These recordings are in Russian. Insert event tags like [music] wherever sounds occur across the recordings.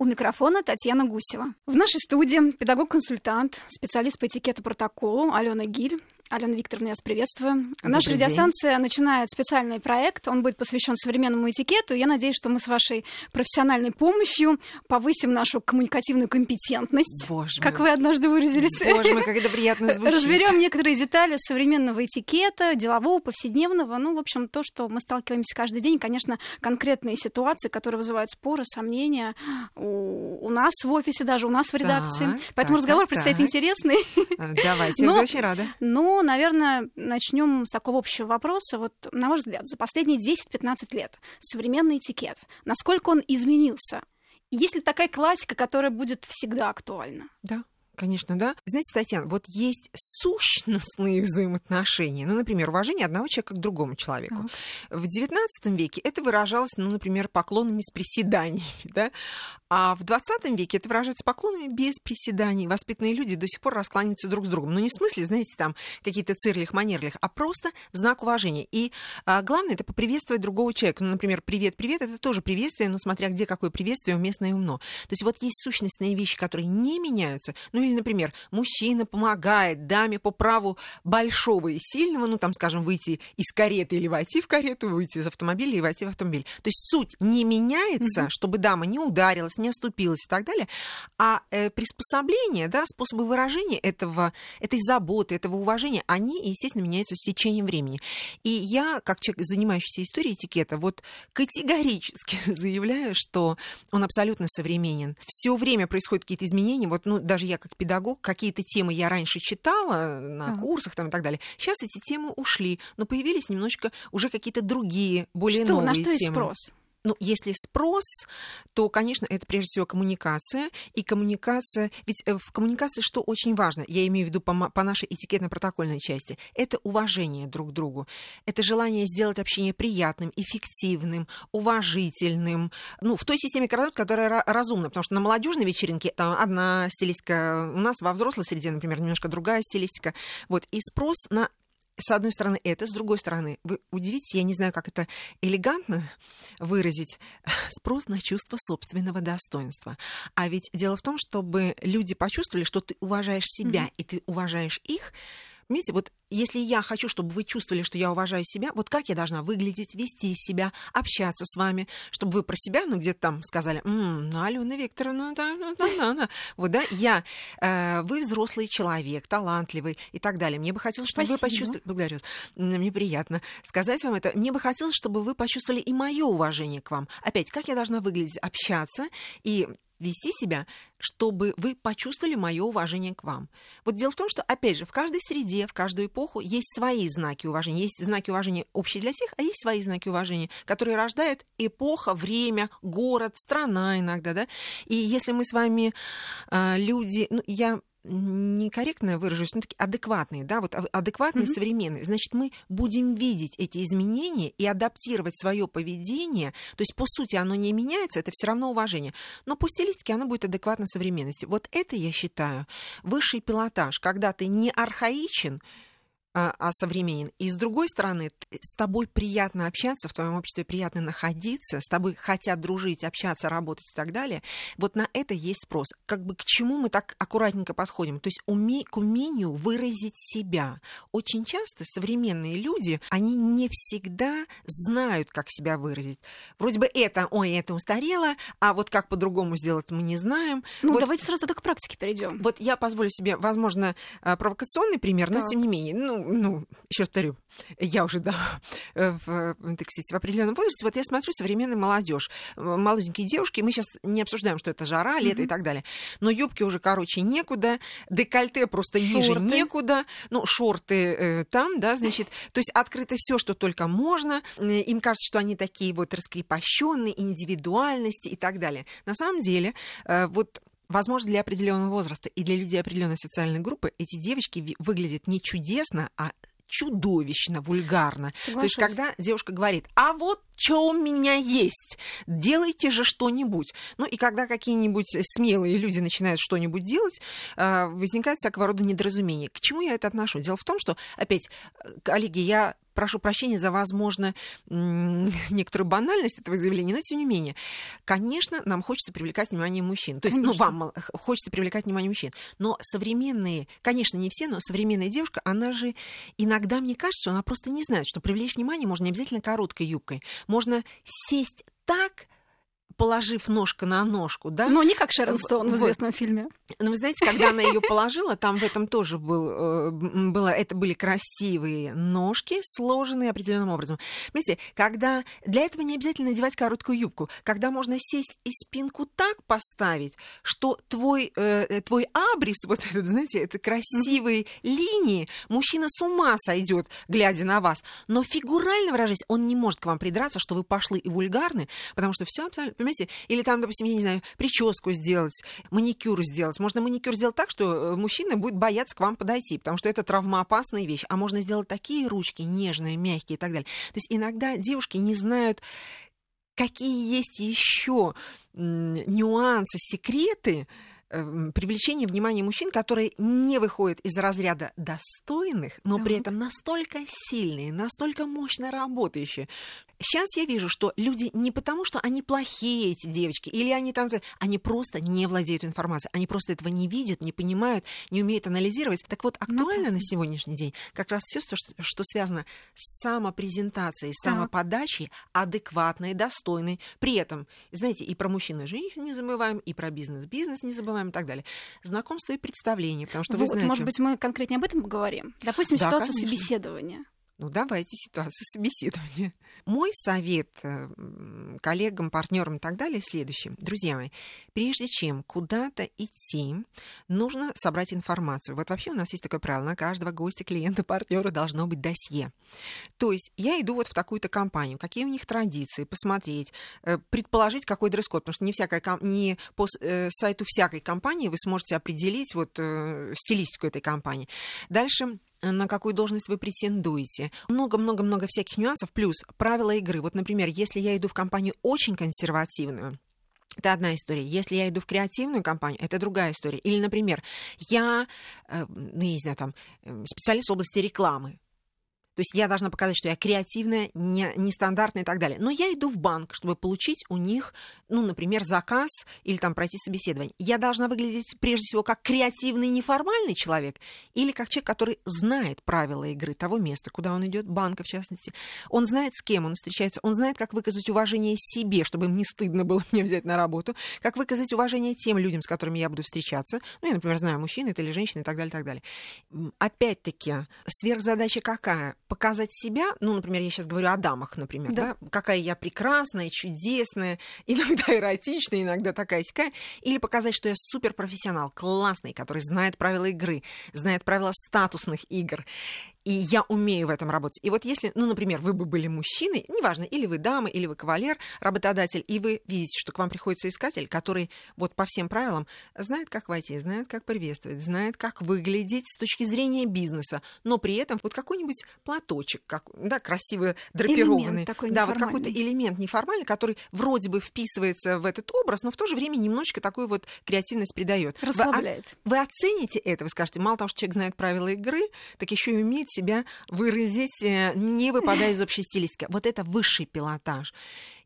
У микрофона Татьяна Гусева. В нашей студии педагог-консультант, специалист по этикету протоколу Алена Гиль. Алена Викторовна, я вас приветствую. Добрый Наша радиостанция день. начинает специальный проект. Он будет посвящен современному этикету. Я надеюсь, что мы с вашей профессиональной помощью повысим нашу коммуникативную компетентность. Боже как мой. вы однажды выразились. Боже мой, как это приятно [laughs] звучит. Разберем некоторые детали современного этикета, делового, повседневного. Ну, в общем, то, что мы сталкиваемся каждый день. Конечно, конкретные ситуации, которые вызывают споры, сомнения у, у нас в офисе, даже у нас в редакции. Так, Поэтому так, разговор так, предстоит так. интересный. Давайте, [laughs] я очень рада. Ну, наверное, начнем с такого общего вопроса. Вот, на ваш взгляд, за последние 10-15 лет современный этикет, насколько он изменился? Есть ли такая классика, которая будет всегда актуальна? Да, Конечно, да. Знаете, Татьяна, вот есть сущностные взаимоотношения. Ну, например, уважение одного человека к другому человеку. В XIX веке это выражалось, ну, например, поклонами с приседаниями, [laughs] да? А в 20 веке это выражается поклонами без приседаний. Воспитанные люди до сих пор раскланяются друг с другом. Но ну, не в смысле, знаете, там какие-то цирлих, манерлих, а просто знак уважения. И а, главное это поприветствовать другого человека. Ну, например, привет, привет, это тоже приветствие, но смотря где какое приветствие, уместно и умно. То есть вот есть сущностные вещи, которые не меняются. Ну или, например, мужчина помогает даме по праву большого и сильного, ну там, скажем, выйти из кареты или войти в карету, выйти из автомобиля и войти в автомобиль. То есть суть не меняется, mm-hmm. чтобы дама не ударилась, не оступилась и так далее, а э, приспособление, да, способы выражения этого, этой заботы, этого уважения, они, естественно, меняются с течением времени. И я, как человек, занимающийся историей этикета, вот категорически [laughs] заявляю, что он абсолютно современен. Все время происходят какие-то изменения. Вот, ну, даже я как педагог, какие-то темы я раньше читала на uh-huh. курсах там и так далее. Сейчас эти темы ушли, но появились немножечко уже какие-то другие, более что, новые на что темы. есть спрос? Ну, если спрос, то, конечно, это прежде всего коммуникация. И коммуникация, ведь э, в коммуникации что очень важно, я имею в виду по, по нашей этикетно-протокольной части, это уважение друг к другу. Это желание сделать общение приятным, эффективным, уважительным. Ну, в той системе координат, которая разумна, потому что на молодежной вечеринке там одна стилистика, у нас во взрослой среде, например, немножко другая стилистика. Вот, и спрос на с одной стороны это, с другой стороны, вы удивитесь, я не знаю, как это элегантно выразить, [laughs] спрос на чувство собственного достоинства. А ведь дело в том, чтобы люди почувствовали, что ты уважаешь себя mm-hmm. и ты уважаешь их, Понимаете, вот если я хочу, чтобы вы чувствовали, что я уважаю себя, вот как я должна выглядеть, вести себя, общаться с вами, чтобы вы про себя, ну, где-то там сказали, м-м, Алена Викторовна, да, да, [laughs] да, да. Вот, да, я, э, вы взрослый человек, талантливый и так далее. Мне бы хотелось, чтобы Спасибо. вы почувствовали, благодарю вас, мне приятно сказать вам это, мне бы хотелось, чтобы вы почувствовали и мое уважение к вам. Опять, как я должна выглядеть, общаться и вести себя, чтобы вы почувствовали мое уважение к вам. Вот дело в том, что, опять же, в каждой среде, в каждую эпоху есть свои знаки уважения. Есть знаки уважения общие для всех, а есть свои знаки уважения, которые рождает эпоха, время, город, страна иногда, да. И если мы с вами э, люди, ну, я некорректно выражусь, но такие адекватные, да, вот а, адекватные, mm-hmm. современные. Значит, мы будем видеть эти изменения и адаптировать свое поведение. То есть, по сути, оно не меняется, это все равно уважение. Но по стилистике оно будет адекватно современности. Вот это, я считаю, высший пилотаж, когда ты не архаичен, а, а современен. И с другой стороны, с тобой приятно общаться, в твоем обществе приятно находиться, с тобой хотят дружить, общаться, работать и так далее. Вот на это есть спрос. Как бы к чему мы так аккуратненько подходим? То есть уме, к умению выразить себя. Очень часто современные люди, они не всегда знают, как себя выразить. Вроде бы это, ой, это устарело, а вот как по-другому сделать мы не знаем. Ну, вот, давайте сразу к практике перейдем. Вот я позволю себе, возможно, а, провокационный пример, так. но тем не менее, ну, ну, еще повторю, я уже, да, в, так сказать, в определенном возрасте, вот я смотрю современную молодежь, молоденькие девушки, мы сейчас не обсуждаем, что это жара, лето mm-hmm. и так далее, но юбки уже короче некуда, декольте просто шорты. ниже некуда, ну, шорты э, там, да, значит, то есть открыто все, что только можно, им кажется, что они такие вот раскрепощенные, индивидуальности и так далее. На самом деле, э, вот возможно, для определенного возраста и для людей определенной социальной группы эти девочки выглядят не чудесно, а чудовищно, вульгарно. Соглашусь. То есть, когда девушка говорит, а вот что у меня есть, делайте же что-нибудь. Ну и когда какие-нибудь смелые люди начинают что-нибудь делать, а, возникает всякого рода недоразумение. К чему я это отношу? Дело в том, что, опять, коллеги, я прошу прощения за, возможно, [laughs] некоторую банальность этого заявления, но тем не менее, конечно, нам хочется привлекать внимание мужчин. То есть, ну, конечно. ну, вам хочется привлекать внимание мужчин. Но современные, конечно, не все, но современная девушка, она же иногда, мне кажется, она просто не знает, что привлечь внимание можно не обязательно короткой юбкой. Можно сесть положив ножка на ножку, да? Но не как Шерон Стоун в известном вот. фильме. Но вы знаете, когда она ее положила, там в этом тоже был, э, было, это были красивые ножки, сложенные определенным образом. Понимаете, когда для этого не обязательно надевать короткую юбку, когда можно сесть и спинку так поставить, что твой, э, э твой абрис, вот этот, знаете, это красивые линии, мужчина с ума сойдет, глядя на вас. Но фигурально выражаясь, он не может к вам придраться, что вы пошлы и вульгарны, потому что все абсолютно понимаете? Или там, допустим, я не знаю, прическу сделать, маникюр сделать. Можно маникюр сделать так, что э, мужчина будет бояться к вам подойти, потому что это травмоопасная вещь. А можно сделать такие ручки нежные, мягкие и так далее. То есть иногда девушки не знают, какие есть еще нюансы, секреты, Эм, привлечение внимания мужчин, которые не выходят из разряда достойных, но так. при этом настолько сильные, настолько мощно работающие. Сейчас я вижу, что люди не потому, что они плохие, эти девочки, или они там, они просто не владеют информацией, они просто этого не видят, не понимают, не умеют анализировать. Так вот, актуально Напрасно. на сегодняшний день как раз все, что, что связано с самопрезентацией, самоподачей, адекватной, достойной. При этом, знаете, и про мужчин и женщин не забываем, и про бизнес-бизнес не забываем, и так далее. Знакомство и представление, потому что вот, вы знаете... Может быть, мы конкретнее об этом поговорим? Допустим, да, ситуация конечно. собеседования. Ну, давайте ситуацию [laughs] собеседования. Мой совет э, коллегам, партнерам и так далее следующий. Друзья мои, прежде чем куда-то идти, нужно собрать информацию. Вот вообще у нас есть такое правило. На каждого гостя, клиента, партнера должно быть досье. То есть я иду вот в такую-то компанию, какие у них традиции, посмотреть, э, предположить, какой дресс-код, потому что не, всякая, не по э, сайту всякой компании вы сможете определить вот стилистику этой компании. Дальше на какую должность вы претендуете. Много-много-много всяких нюансов, плюс правила игры. Вот, например, если я иду в компанию очень консервативную, это одна история. Если я иду в креативную компанию, это другая история. Или, например, я, э, ну, я не знаю, там, э, специалист в области рекламы. То есть я должна показать, что я креативная, не, нестандартная и так далее. Но я иду в банк, чтобы получить у них, ну, например, заказ или там пройти собеседование. Я должна выглядеть прежде всего как креативный неформальный человек или как человек, который знает правила игры того места, куда он идет, банка в частности. Он знает, с кем он встречается, он знает, как выказать уважение себе, чтобы им не стыдно было [laughs] мне взять на работу, как выказать уважение тем людям, с которыми я буду встречаться. Ну, я, например, знаю, мужчина это или женщина и так далее, и так далее. Опять-таки, сверхзадача какая? Показать себя, ну, например, я сейчас говорю о дамах, например, да, да какая я прекрасная, чудесная, [laughs] иногда эротичная, иногда такая сякая, или показать, что я суперпрофессионал, классный, который знает правила игры, знает правила статусных игр, и я умею в этом работать. И вот если, ну, например, вы бы были мужчиной, неважно, или вы дама, или вы кавалер, работодатель, и вы видите, что к вам приходит соискатель, который вот по всем правилам знает, как войти, знает, как приветствовать, знает, как выглядеть с точки зрения бизнеса, но при этом вот какой-нибудь платочек, как, да, красиво драпированный. такой да, вот какой-то элемент неформальный, который вроде бы вписывается в этот образ, но в то же время немножечко такую вот креативность придает. Расслабляет. Вы, вы оцените это, вы скажете, мало того, что человек знает правила игры, так еще и умеет себя выразить, э, не выпадая из общей стилистики. Вот это высший пилотаж.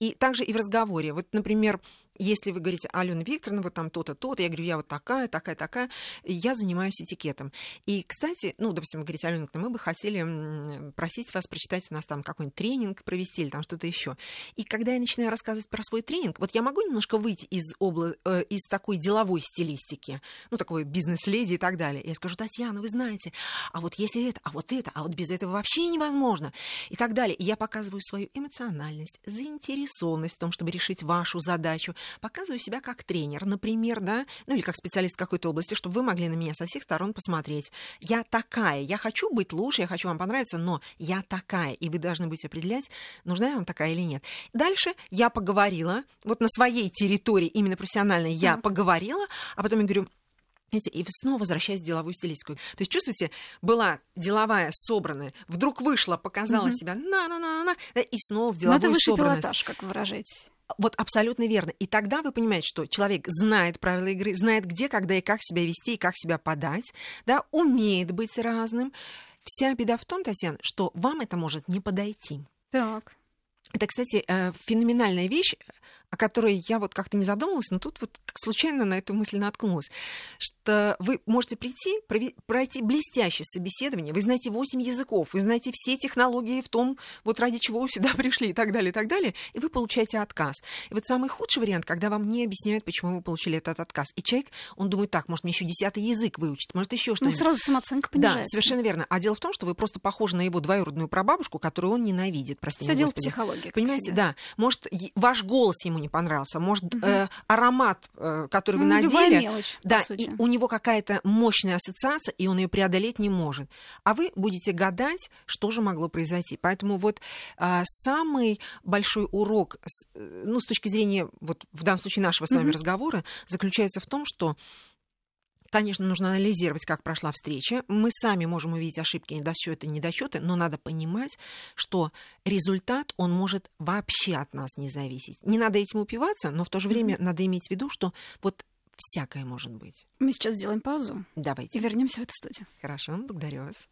И также и в разговоре. Вот, например, если вы говорите, Алена Викторовна, вот там то-то, то-то, я говорю, я вот такая, такая, такая, я занимаюсь этикетом. И, кстати, ну, допустим, вы говорите, Алена мы бы хотели просить вас прочитать у нас там какой-нибудь тренинг провести или там что-то еще. И когда я начинаю рассказывать про свой тренинг, вот я могу немножко выйти из, обла... Э, из такой деловой стилистики, ну, такой бизнес-леди и так далее. Я скажу, Татьяна, вы знаете, а вот если это, а вот это, а вот без этого вообще невозможно и так далее. И я показываю свою эмоциональность, заинтересованность в том, чтобы решить вашу задачу, показываю себя как тренер, например, да, ну или как специалист какой-то области, чтобы вы могли на меня со всех сторон посмотреть. Я такая, я хочу быть лучше, я хочу вам понравиться, но я такая, и вы должны быть определять, нужна я вам такая или нет. Дальше я поговорила, вот на своей территории, именно профессиональной, я поговорила, а потом я говорю, Знаете, и снова возвращаясь в деловую стилистику. То есть, чувствуете, была деловая, собранная, вдруг вышла, показала mm-hmm. себя, на-на-на-на, и снова в деловую Но это собранность. пилотаж, как выражаете. Вот абсолютно верно. И тогда вы понимаете, что человек знает правила игры, знает где, когда и как себя вести, и как себя подать, да, умеет быть разным, вся беда в том, Татьяна, что вам это может не подойти. Так. Это, кстати, э, феноменальная вещь, о которой я вот как-то не задумывалась, но тут вот случайно на эту мысль наткнулась, что вы можете прийти, пройти блестящее собеседование, вы знаете 8 языков, вы знаете все технологии в том, вот ради чего вы сюда [laughs] пришли и так далее, и так далее, и вы получаете отказ. И вот самый худший вариант, когда вам не объясняют, почему вы получили этот отказ. И человек, он думает, так, может, мне еще десятый язык выучить, может, еще ну, что-нибудь. Ну, сразу самооценка понижается. Да, совершенно верно. А дело в том, что вы просто похожи на его двоюродную прабабушку, которую он ненавидит, простите Все дело в психологии. Понимаете, да. Может, ваш голос ему не понравился, может, угу. э, аромат, э, который ну, вы надели, мелочь, да, и у него какая-то мощная ассоциация, и он ее преодолеть не может. А вы будете гадать, что же могло произойти. Поэтому вот э, самый большой урок, э, ну, с точки зрения, вот в данном случае нашего с вами угу. разговора, заключается в том, что Конечно, нужно анализировать, как прошла встреча. Мы сами можем увидеть ошибки, недосчеты, недосчеты, но надо понимать, что результат, он может вообще от нас не зависеть. Не надо этим упиваться, но в то же время mm-hmm. надо иметь в виду, что вот всякое может быть. Мы сейчас сделаем паузу. Давайте. И вернемся в эту студию. Хорошо, благодарю вас.